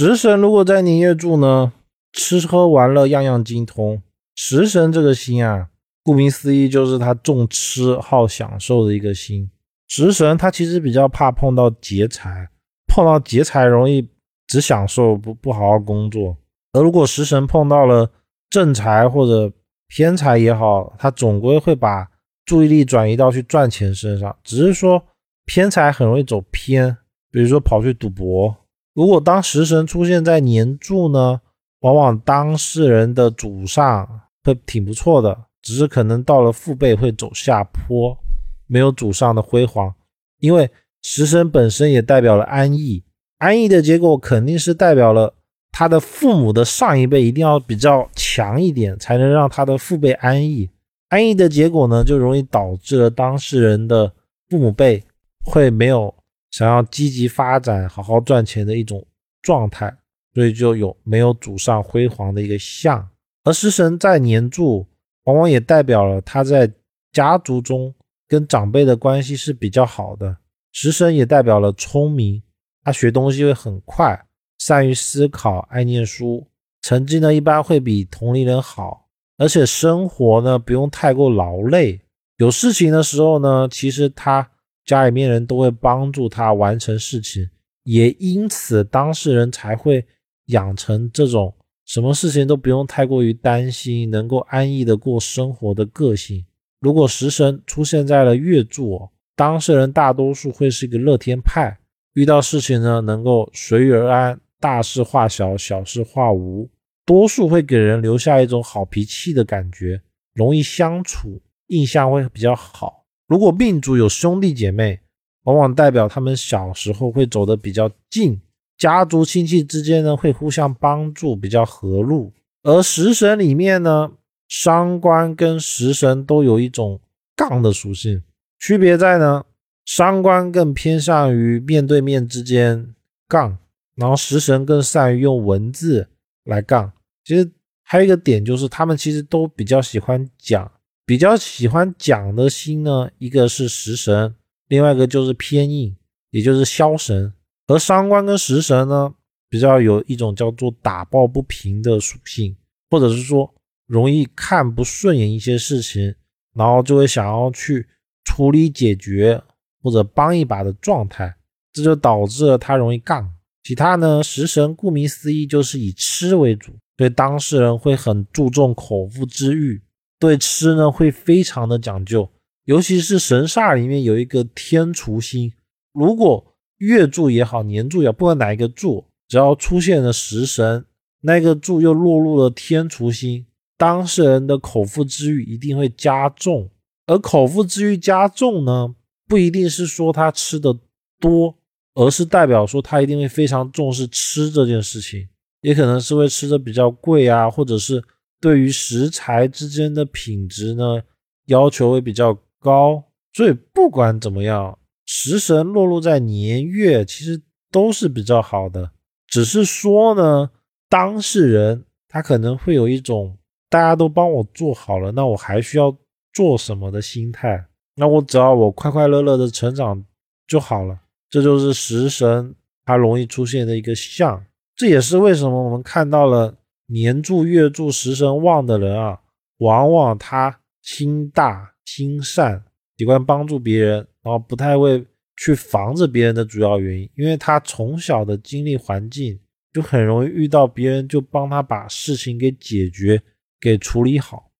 食神如果在年月柱呢，吃喝玩乐样样精通。食神这个星啊，顾名思义就是他重吃好享受的一个星。食神他其实比较怕碰到劫财，碰到劫财容易只享受不不好好工作。而如果食神碰到了正财或者偏财也好，他总归会把注意力转移到去赚钱身上。只是说偏财很容易走偏，比如说跑去赌博。如果当食神出现在年柱呢，往往当事人的祖上会挺不错的，只是可能到了父辈会走下坡，没有祖上的辉煌。因为食神本身也代表了安逸，安逸的结果肯定是代表了他的父母的上一辈一定要比较强一点，才能让他的父辈安逸。安逸的结果呢，就容易导致了当事人的父母辈会没有。想要积极发展、好好赚钱的一种状态，所以就有没有祖上辉煌的一个相。而食神在年柱，往往也代表了他在家族中跟长辈的关系是比较好的。食神也代表了聪明，他学东西会很快，善于思考，爱念书，成绩呢一般会比同龄人好，而且生活呢不用太过劳累。有事情的时候呢，其实他。家里面人都会帮助他完成事情，也因此当事人才会养成这种什么事情都不用太过于担心，能够安逸的过生活的个性。如果食神出现在了月柱，当事人大多数会是一个乐天派，遇到事情呢能够随遇而安，大事化小，小事化无，多数会给人留下一种好脾气的感觉，容易相处，印象会比较好。如果命主有兄弟姐妹，往往代表他们小时候会走得比较近，家族亲戚之间呢会互相帮助，比较和睦。而食神里面呢，伤官跟食神都有一种杠的属性，区别在呢，伤官更偏向于面对面之间杠，然后食神更善于用文字来杠。其实还有一个点就是，他们其实都比较喜欢讲。比较喜欢讲的星呢，一个是食神，另外一个就是偏印，也就是枭神。而伤官跟食神呢，比较有一种叫做打抱不平的属性，或者是说容易看不顺眼一些事情，然后就会想要去处理解决或者帮一把的状态，这就导致了他容易杠。其他呢，食神顾名思义就是以吃为主，所以当事人会很注重口腹之欲。对吃呢会非常的讲究，尤其是神煞里面有一个天厨星，如果月柱也好，年柱也好，不管哪一个柱，只要出现了食神，那个柱又落入了天厨星，当事人的口腹之欲一定会加重。而口腹之欲加重呢，不一定是说他吃的多，而是代表说他一定会非常重视吃这件事情，也可能是会吃的比较贵啊，或者是。对于食材之间的品质呢，要求会比较高，所以不管怎么样，食神落入在年月，其实都是比较好的。只是说呢，当事人他可能会有一种大家都帮我做好了，那我还需要做什么的心态？那我只要我快快乐乐的成长就好了。这就是食神它容易出现的一个象，这也是为什么我们看到了。年柱、月柱、食神旺的人啊，往往他心大心善，喜欢帮助别人，然后不太会去防着别人的主要原因，因为他从小的经历环境就很容易遇到别人就帮他把事情给解决、给处理好。